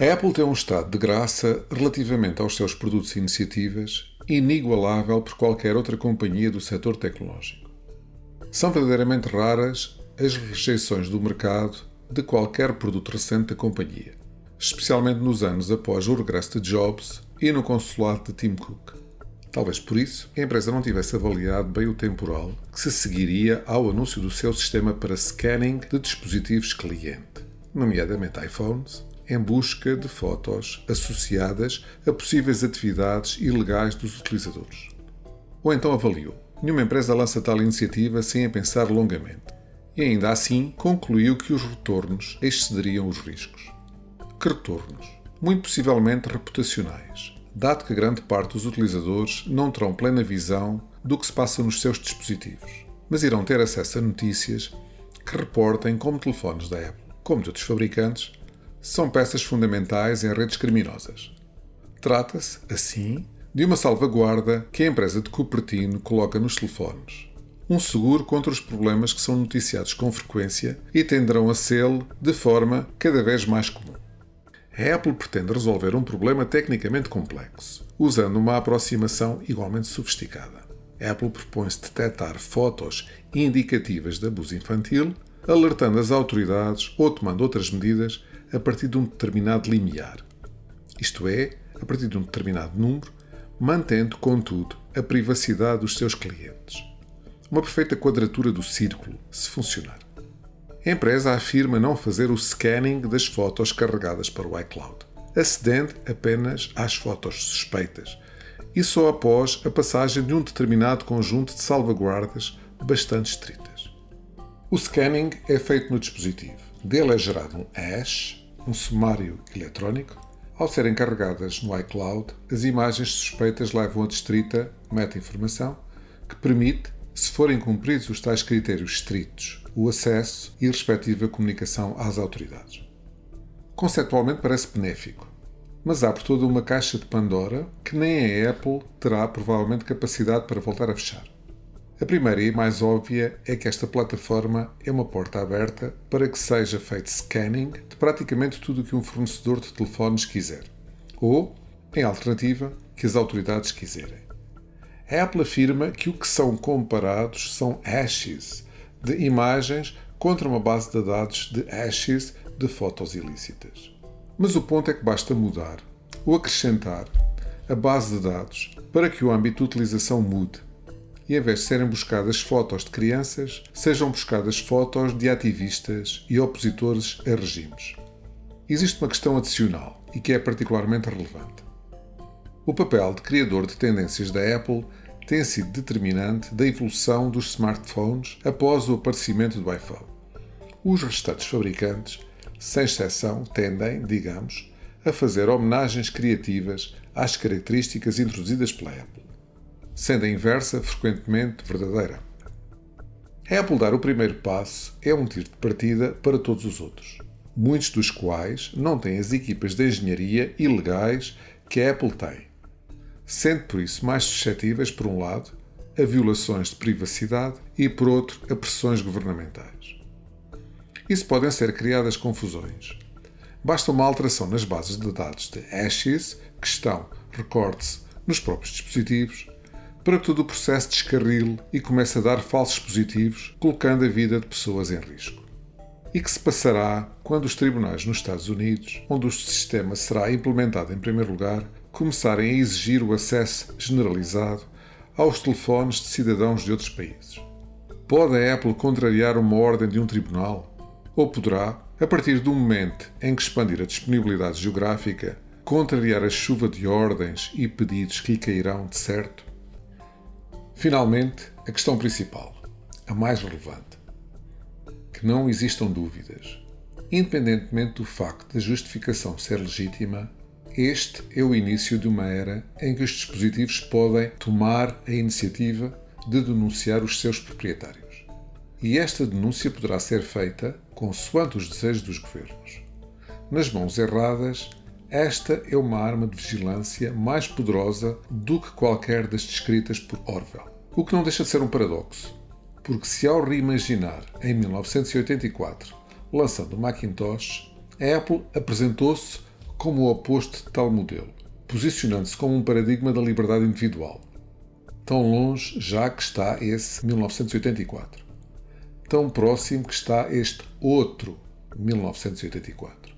A Apple tem um estado de graça relativamente aos seus produtos e iniciativas inigualável por qualquer outra companhia do setor tecnológico. São verdadeiramente raras as rejeições do mercado de qualquer produto recente da companhia, especialmente nos anos após o regresso de Jobs e no consulado de Tim Cook. Talvez por isso a empresa não tivesse avaliado bem o temporal que se seguiria ao anúncio do seu sistema para scanning de dispositivos cliente, nomeadamente iPhones, em busca de fotos associadas a possíveis atividades ilegais dos utilizadores. Ou então avaliou. Nenhuma empresa lança tal iniciativa sem a pensar longamente. E ainda assim concluiu que os retornos excederiam os riscos. Que retornos? Muito possivelmente reputacionais, dado que grande parte dos utilizadores não terão plena visão do que se passa nos seus dispositivos, mas irão ter acesso a notícias que reportem como telefones da Apple, como de outros fabricantes, são peças fundamentais em redes criminosas. Trata-se, assim, de uma salvaguarda que a empresa de Cupertino coloca nos telefones. Um seguro contra os problemas que são noticiados com frequência e tenderão a ser de forma cada vez mais comum. A Apple pretende resolver um problema tecnicamente complexo, usando uma aproximação igualmente sofisticada. A Apple propõe-se detectar fotos indicativas de abuso infantil, alertando as autoridades ou tomando outras medidas a partir de um determinado limiar, isto é, a partir de um determinado número, mantendo, contudo, a privacidade dos seus clientes. Uma perfeita quadratura do círculo, se funcionar. A empresa afirma não fazer o scanning das fotos carregadas para o iCloud, acedendo apenas às fotos suspeitas e só após a passagem de um determinado conjunto de salvaguardas bastante estritas. O scanning é feito no dispositivo. Dele é gerado um hash, um sumário eletrónico. Ao serem carregadas no iCloud, as imagens suspeitas levam a distrita meta-informação que permite, se forem cumpridos os tais critérios estritos, o acesso e a respectiva comunicação às autoridades. Conceptualmente parece benéfico, mas por toda uma caixa de Pandora que nem a Apple terá provavelmente capacidade para voltar a fechar. A primeira e mais óbvia é que esta plataforma é uma porta aberta para que seja feito scanning de praticamente tudo o que um fornecedor de telefones quiser, ou, em alternativa, que as autoridades quiserem. A Apple afirma que o que são comparados são hashes de imagens contra uma base de dados de hashes de fotos ilícitas. Mas o ponto é que basta mudar ou acrescentar a base de dados para que o âmbito de utilização mude e em vez de serem buscadas fotos de crianças, sejam buscadas fotos de ativistas e opositores a regimes. Existe uma questão adicional e que é particularmente relevante. O papel de criador de tendências da Apple tem sido determinante da evolução dos smartphones após o aparecimento do iPhone. Os restantes fabricantes, sem exceção, tendem, digamos, a fazer homenagens criativas às características introduzidas pela Apple sendo a inversa frequentemente verdadeira. A Apple dar o primeiro passo é um tiro de partida para todos os outros, muitos dos quais não têm as equipas de engenharia e legais que a Apple tem, sendo por isso mais suscetíveis, por um lado, a violações de privacidade e, por outro, a pressões governamentais. Isso podem ser criadas confusões. Basta uma alteração nas bases de dados de hashes, que estão, recorde-se, nos próprios dispositivos, para que todo o processo descarrile e comece a dar falsos positivos, colocando a vida de pessoas em risco. E que se passará quando os tribunais nos Estados Unidos, onde o sistema será implementado em primeiro lugar, começarem a exigir o acesso generalizado aos telefones de cidadãos de outros países? Pode a Apple contrariar uma ordem de um tribunal? Ou poderá, a partir do momento em que expandir a disponibilidade geográfica, contrariar a chuva de ordens e pedidos que lhe cairão de certo? Finalmente, a questão principal, a mais relevante. Que não existam dúvidas. Independentemente do facto da justificação ser legítima, este é o início de uma era em que os dispositivos podem tomar a iniciativa de denunciar os seus proprietários. E esta denúncia poderá ser feita consoante os desejos dos governos. Nas mãos erradas, esta é uma arma de vigilância mais poderosa do que qualquer das descritas por Orwell. O que não deixa de ser um paradoxo, porque se ao reimaginar em 1984, lançando o Macintosh, a Apple apresentou-se como o oposto de tal modelo, posicionando-se como um paradigma da liberdade individual. Tão longe já que está esse 1984. Tão próximo que está este outro 1984.